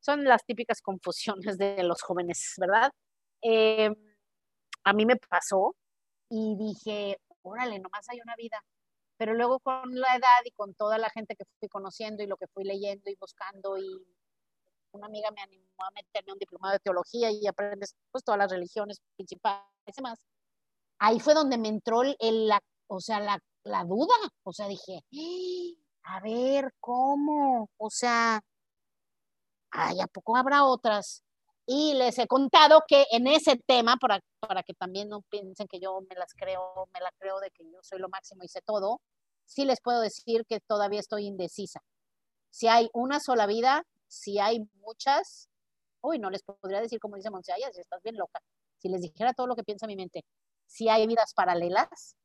son las típicas confusiones de los jóvenes, ¿verdad? Eh, a mí me pasó y dije, órale, nomás hay una vida. Pero luego con la edad y con toda la gente que fui conociendo y lo que fui leyendo y buscando y una amiga me animó a meterme un diplomado de teología y aprendes pues todas las religiones principales y demás. Ahí fue donde me entró el, la, o sea, la, la duda, o sea, dije, a ver, ¿cómo? O sea, ay, ¿a poco habrá otras? Y les he contado que en ese tema, para, para que también no piensen que yo me las creo, me la creo de que yo soy lo máximo y sé todo, sí les puedo decir que todavía estoy indecisa. Si hay una sola vida, si hay muchas, uy, no les podría decir como dice Monse, si estás bien loca. Si les dijera todo lo que piensa mi mente, si hay vidas paralelas,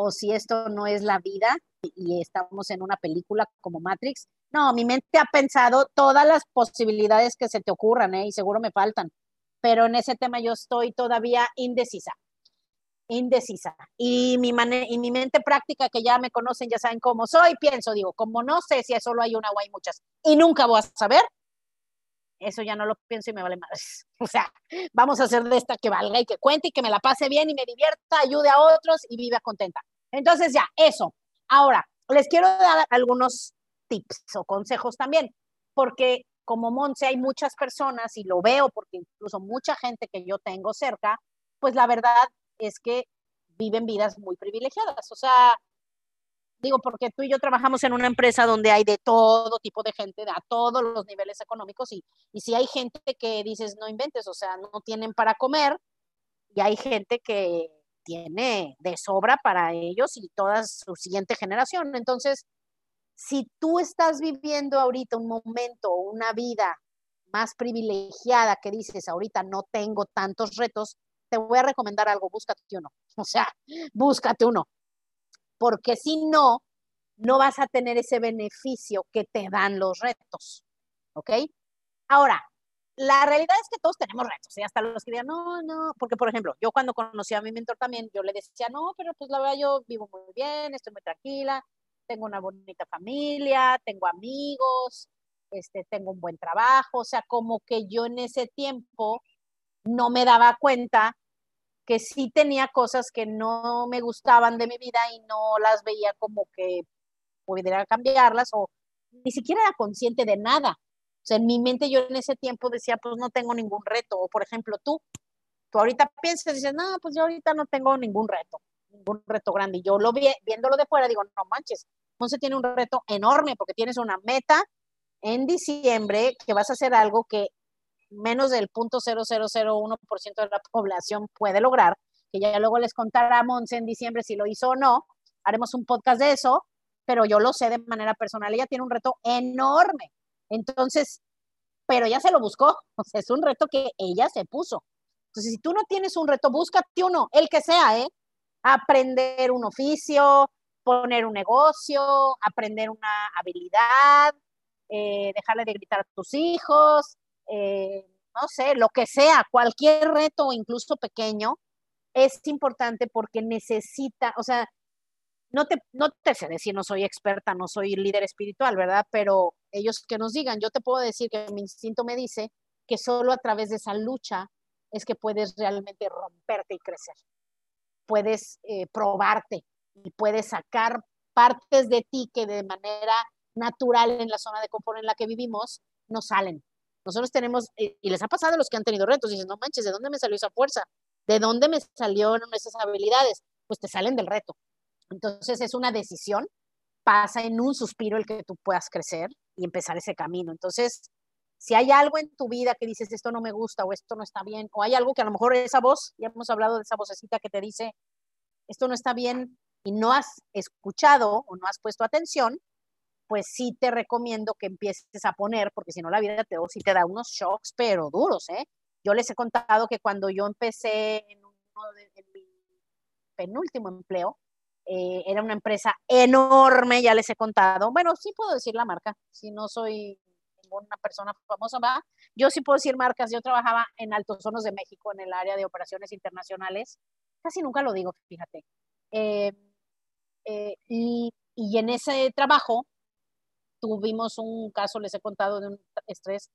o si esto no es la vida y estamos en una película como Matrix. No, mi mente ha pensado todas las posibilidades que se te ocurran, ¿eh? y seguro me faltan, pero en ese tema yo estoy todavía indecisa, indecisa. Y mi, mente práctica, que ya me conocen, ya saben cómo soy, pienso, digo, como no sé si solo hay una o hay muchas, y nunca voy a saber, eso ya no lo pienso y me vale más. O sea, vamos a hacer de esta que valga y que cuente y que me la pase bien y me divierta, ayude a otros y viva contenta. Entonces ya, eso. Ahora, les quiero dar algunos tips o consejos también, porque como Monse hay muchas personas y lo veo porque incluso mucha gente que yo tengo cerca, pues la verdad es que viven vidas muy privilegiadas. O sea, Digo, porque tú y yo trabajamos en una empresa donde hay de todo tipo de gente, a todos los niveles económicos, y, y si hay gente que dices, no inventes, o sea, no tienen para comer, y hay gente que tiene de sobra para ellos y toda su siguiente generación. Entonces, si tú estás viviendo ahorita un momento, una vida más privilegiada que dices, ahorita no tengo tantos retos, te voy a recomendar algo, búscate uno. O sea, búscate uno porque si no, no vas a tener ese beneficio que te dan los retos. ¿Ok? Ahora, la realidad es que todos tenemos retos, y hasta los que digan, no, no, porque por ejemplo, yo cuando conocí a mi mentor también, yo le decía, no, pero pues la verdad yo vivo muy bien, estoy muy tranquila, tengo una bonita familia, tengo amigos, este, tengo un buen trabajo, o sea, como que yo en ese tiempo no me daba cuenta que sí tenía cosas que no me gustaban de mi vida y no las veía como que pudiera cambiarlas o ni siquiera era consciente de nada. O sea, en mi mente yo en ese tiempo decía, pues no tengo ningún reto. O por ejemplo, tú, tú ahorita piensas y dices, no, pues yo ahorita no tengo ningún reto, ningún reto grande. Y yo lo vi, viéndolo de fuera digo, no manches, entonces tiene un reto enorme porque tienes una meta en diciembre que vas a hacer algo que menos del 0.0001% de la población puede lograr, que ya luego les contará Monse en diciembre si lo hizo o no, haremos un podcast de eso, pero yo lo sé de manera personal, ella tiene un reto enorme, entonces, pero ella se lo buscó, es un reto que ella se puso. Entonces, si tú no tienes un reto, búscate uno, el que sea, ¿eh? Aprender un oficio, poner un negocio, aprender una habilidad, eh, dejarle de gritar a tus hijos, eh, no sé, lo que sea, cualquier reto, incluso pequeño, es importante porque necesita, o sea, no te, no te sé decir, no soy experta, no soy líder espiritual, ¿verdad? Pero ellos que nos digan, yo te puedo decir que mi instinto me dice que solo a través de esa lucha es que puedes realmente romperte y crecer. Puedes eh, probarte y puedes sacar partes de ti que de manera natural en la zona de confort en la que vivimos no salen. Nosotros tenemos, eh, y les ha pasado a los que han tenido retos, dicen, no manches, ¿de dónde me salió esa fuerza? ¿De dónde me salieron esas habilidades? Pues te salen del reto. Entonces es una decisión, pasa en un suspiro el que tú puedas crecer y empezar ese camino. Entonces, si hay algo en tu vida que dices, esto no me gusta o esto no está bien, o hay algo que a lo mejor esa voz, ya hemos hablado de esa vocecita que te dice, esto no está bien y no has escuchado o no has puesto atención, pues sí te recomiendo que empieces a poner, porque si no la vida te, sí te da unos shocks, pero duros, ¿eh? Yo les he contado que cuando yo empecé en, uno de, mi penúltimo empleo, eh, era una empresa enorme, ya les he contado. Bueno, sí puedo decir la marca, si no soy una persona famosa, ¿va? Yo sí puedo decir marcas. Yo trabajaba en Altos Hornos de México, en el área de operaciones internacionales. Casi nunca lo digo, fíjate. Eh, eh, y, y en ese trabajo tuvimos un caso, les he contado, de un estrés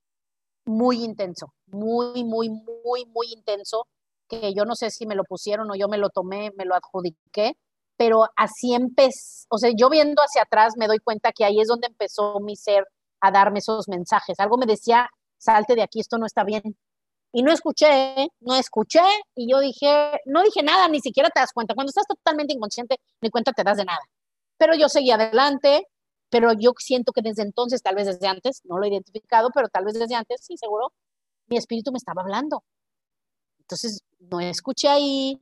muy intenso, muy, muy, muy, muy intenso, que yo no sé si me lo pusieron o yo me lo tomé, me lo adjudiqué, pero así empezó, o sea, yo viendo hacia atrás me doy cuenta que ahí es donde empezó mi ser a darme esos mensajes. Algo me decía, salte de aquí, esto no está bien. Y no escuché, no escuché, y yo dije, no dije nada, ni siquiera te das cuenta. Cuando estás totalmente inconsciente, ni cuenta te das de nada. Pero yo seguí adelante, pero yo siento que desde entonces, tal vez desde antes, no lo he identificado, pero tal vez desde antes, sí, seguro, mi espíritu me estaba hablando. Entonces, no escuché ahí,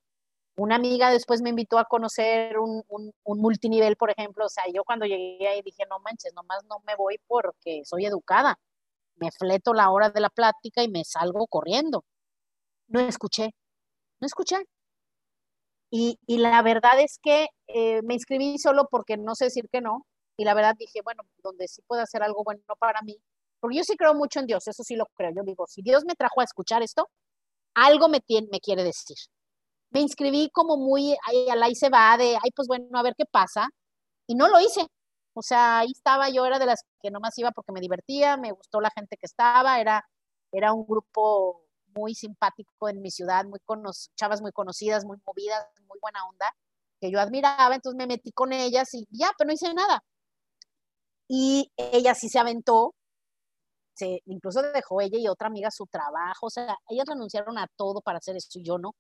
Una amiga después me invitó a conocer un, multinivel, por ejemplo. O sea, yo cuando llegué ahí dije, no manches, nomás no me voy porque soy educada. Me fleto la hora de la plática y me salgo corriendo. No escuché, no escuché. Y, la verdad es que eh, me inscribí solo porque no sé decir que no. Y la verdad dije, bueno, donde sí puedo hacer algo bueno para mí. Porque yo sí creo mucho en Dios, eso sí lo creo. Yo digo, si Dios me trajo a escuchar esto, algo me, tiene, me quiere decir. Me inscribí como muy, ahí, ahí se va, de, ay, pues bueno, a ver qué pasa. Y no lo hice. O sea, ahí estaba, yo era de las que nomás iba porque me divertía, me gustó la gente que estaba, era, era un grupo muy simpático en mi ciudad, muy chavas muy conocidas, muy movidas, muy buena onda, que yo admiraba, entonces me metí con ellas y ya, pero no hice nada. Y ella sí se aventó, se, incluso dejó ella y otra amiga su trabajo, o sea, ellas renunciaron a todo para hacer esto y yo no.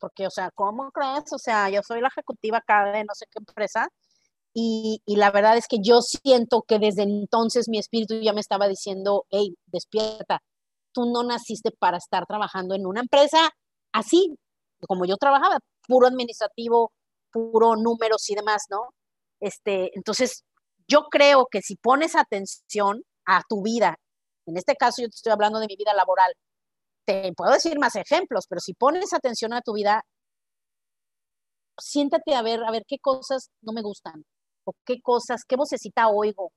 Porque, o sea, ¿cómo crees? O sea, yo soy la ejecutiva acá de no sé qué empresa y, y, la verdad es que yo siento que desde entonces mi espíritu ya me estaba diciendo, hey, despierta, tú no naciste para estar trabajando en una empresa así, como yo trabajaba, puro administrativo, puro números y demás, ¿no? Este, entonces, yo creo que si pones atención a tu vida, en este caso yo te estoy hablando de mi vida laboral, te puedo decir más ejemplos, pero si pones atención a tu vida, siéntate a ver, a ver qué cosas no me gustan, o qué cosas, qué vocecita oigo,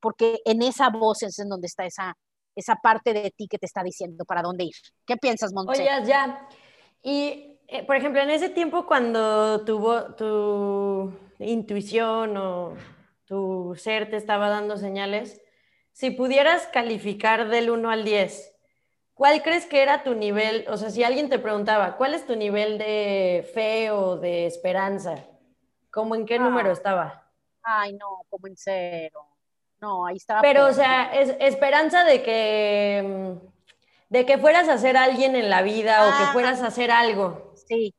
porque en esa voz es en donde está esa, esa parte de ti que te está diciendo para dónde ir. ¿Qué piensas, Montse? Oye, ya. Y, eh, por ejemplo, en ese tiempo cuando tuvo tu intuición o tu ser te estaba dando señales, si pudieras calificar del 1 al 10, ¿cuál crees que era tu nivel? O sea, si alguien te preguntaba, ¿cuál es tu nivel de fe o de esperanza? ¿Cómo en qué número ah. estaba? Ay, no, como en cero. No, ahí estaba. Pero, o sea, es esperanza de que, mm, de que fueras a ser alguien en la vida o que ah. fueras a hacer algo. Sí.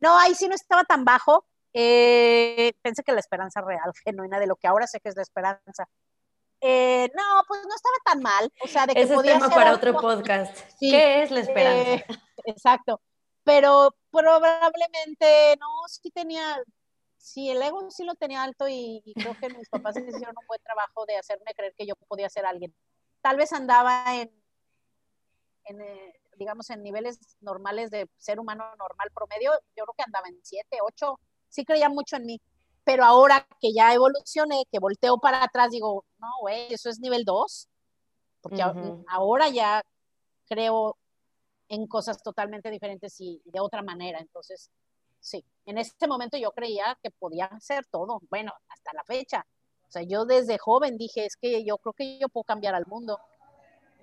No, ahí sí no estaba tan bajo. Eh, pensé que la esperanza real, genuina, de lo que ahora sé que es la esperanza. Eh, no, pues no estaba tan mal. O sea, de que Ese es tema para otro podcast. ¿Qué es la esperanza? Eh, exacto. Pero probablemente, no, sí tenía, sí, el ego sí lo tenía alto y, creo que mis papás hicieron un buen trabajo de hacerme creer que yo podía ser alguien. Tal vez andaba en, eh, digamos, en niveles normales de ser humano normal promedio, yo creo que andaba en siete, ocho, sí creía mucho en mí. Pero ahora que ya evolucioné, que volteo para atrás, digo, no, güey, eso es nivel dos. Porque ahora ya creo en cosas totalmente diferentes y de otra manera. Entonces, sí, en ese momento yo creía que podía hacer todo, bueno, hasta la fecha. O sea, yo desde joven dije, es que yo creo que yo puedo cambiar al mundo.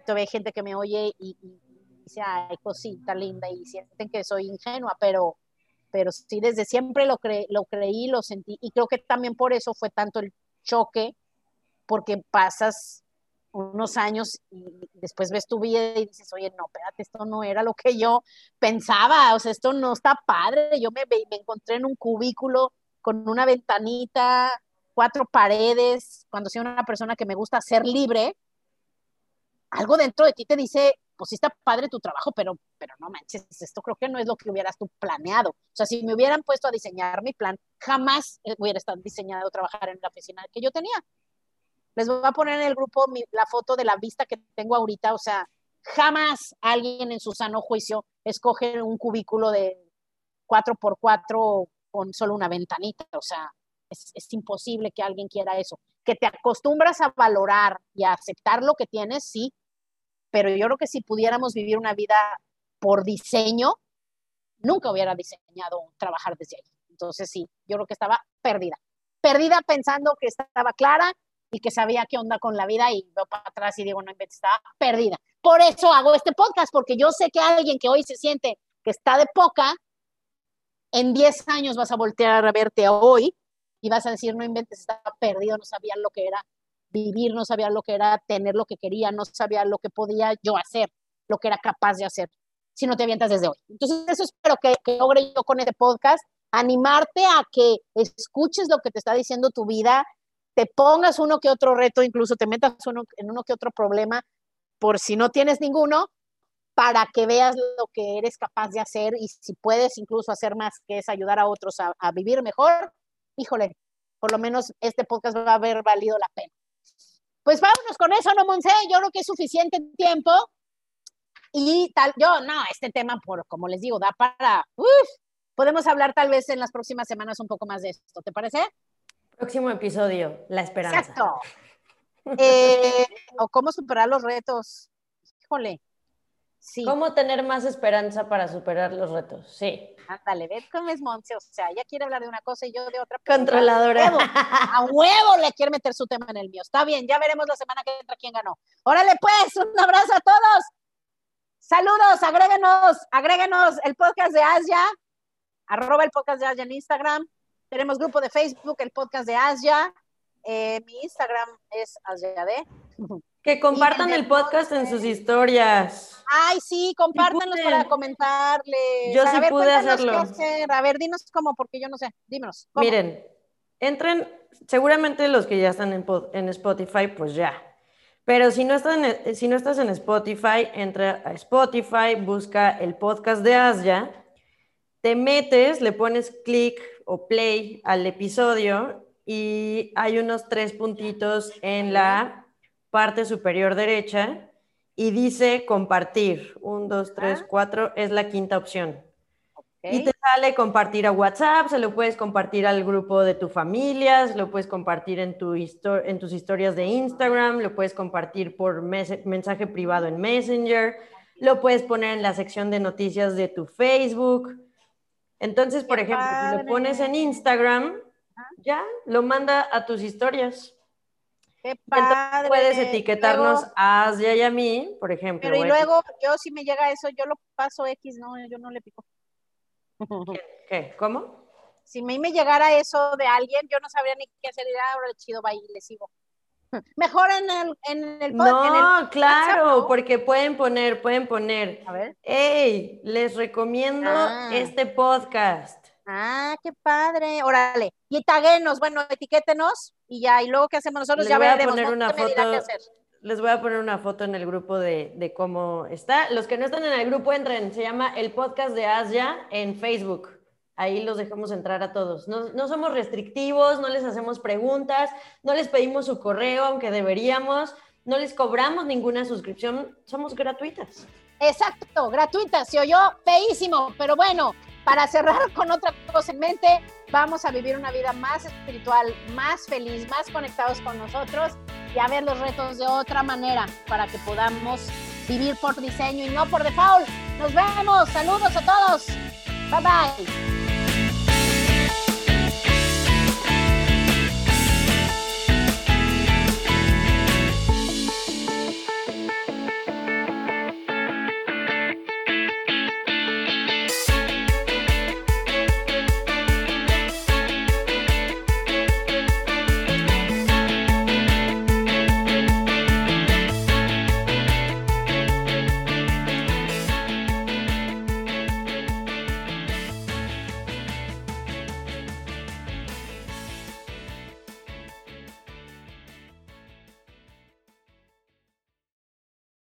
Todavía hay gente que me oye y, dice, ay, cosita linda, y sienten que soy ingenua, pero, pero sí, desde siempre lo, lo creí, lo sentí, y creo que también por eso fue tanto el choque, porque pasas unos años y después ves tu vida y dices, oye, no, espérate, esto no era lo que yo pensaba, o sea, esto no está padre. Yo me, me encontré en un cubículo con una ventanita, cuatro paredes, cuando soy una persona que me gusta ser libre, algo dentro de ti te dice, pues sí está padre tu trabajo, pero, pero no manches, esto creo que no es lo que hubieras tú planeado. O sea, si me hubieran puesto a diseñar mi plan, jamás hubiera estado diseñado trabajar en la oficina que yo tenía. Les voy a poner en el grupo la foto de la vista que tengo ahorita. O sea, jamás alguien en su sano juicio escoge un cubículo de 4x4 con solo una ventanita. O sea, es, es imposible que alguien quiera eso. Que te acostumbras a valorar y a aceptar lo que tienes, sí. Pero yo creo que si pudiéramos vivir una vida por diseño, nunca hubiera diseñado trabajar desde ahí. Entonces sí, yo creo que estaba perdida. Perdida pensando que estaba clara y que sabía qué onda con la vida y veo para atrás y digo, no estaba perdida. Por eso hago este podcast, porque yo sé que alguien que hoy se siente que está de poca, en 10 años vas a voltear a verte hoy y vas a decir, no inventes, estaba perdido, no sabía lo que era vivir, no sabía lo que era tener lo que quería, no sabía lo que podía yo hacer, lo que era capaz de hacer, si no te avientas desde hoy. Entonces, eso espero que, que logre yo con este podcast, animarte a que escuches lo que te está diciendo tu vida, te pongas uno que otro reto, incluso te metas uno, en uno que otro problema, por si no tienes ninguno, para que veas lo que eres capaz de hacer y si puedes incluso hacer más que es ayudar a otros a, a vivir mejor, híjole, por lo menos este podcast va a haber valido la pena. Pues vámonos con eso, ¿no, Monse? Yo creo que es suficiente tiempo. Y tal, yo, no, este tema, por como les digo, da para, uf, podemos hablar tal vez en las próximas semanas un poco más de esto, ¿te parece? Próximo episodio, la esperanza. Exacto. Eh, o cómo superar los retos. Híjole. Sí. ¿Cómo tener más esperanza para superar los retos? Sí. Ándale, ve cómo es Monse, o sea, ella quiere hablar de una cosa y yo de otra. Controladora. A huevo, a huevo le quiere meter su tema en el mío. Está bien, ya veremos la semana que entra quién ganó. Órale pues, un abrazo a todos. Saludos, agréguenos, agréguenos el podcast de Asia, arroba el podcast de Asia en Instagram. Tenemos grupo de Facebook, el podcast de Asia. Eh, mi Instagram es AsiaD. Que compartan el podcast en sus historias. Ay, sí, compártanlos para comentarle. Yo sí pude hacerlo. A ver, dinos cómo, porque yo no sé. Dímenos. Miren, entren, seguramente los que ya están en, en Spotify, pues ya. Pero si no, estás en, si no estás en Spotify, entra a Spotify, busca el podcast de Asia, te metes, le pones clic o play al episodio y hay unos tres puntitos en la parte superior derecha y dice compartir. Un, dos, tres, cuatro, es la quinta opción. Y te sale compartir a WhatsApp, se lo puedes compartir al grupo de tu familia, se lo puedes compartir en, tu en tus historias de Instagram, lo puedes compartir por mensaje privado en Messenger, lo puedes poner en la sección de noticias de tu Facebook. Entonces, por ejemplo, si lo pones en Instagram, ya lo manda a tus historias. Qué padre. puedes etiquetarnos a Asia y a mí, por ejemplo. Pero y luego, yo si me llega eso, yo lo paso X, no, yo no le pico. ¿Qué? ¿Cómo? Si a mí me llegara eso de alguien, yo no sabría ni qué hacer. Ah, ahora chido, va y le sigo. Mejor en el, en el No, claro, porque pueden poner, pueden poner. A ver. Hey, les recomiendo ah. este podcast. Ah, qué padre. Órale. Y taguenos, bueno, etiquétenos y ya. Y luego, ¿qué hacemos nosotros? Les ya voy a poner una foto. Les voy a poner una foto en el grupo de, de, cómo está. Los que no están en el grupo, entren. Se llama El Podcast de Asia en Facebook. Ahí los dejamos entrar a todos. No, no somos restrictivos, no les hacemos preguntas, no les pedimos su correo, aunque deberíamos. No les cobramos ninguna suscripción. Somos gratuitas. Exacto, gratuitas. Se oyó feísimo, pero bueno, para cerrar con otra cosa en mente, vamos a vivir una vida más espiritual, más feliz, más conectados con nosotros y a ver los retos de otra manera para que podamos vivir por diseño y no por default. Nos vemos. Saludos a todos. Bye bye.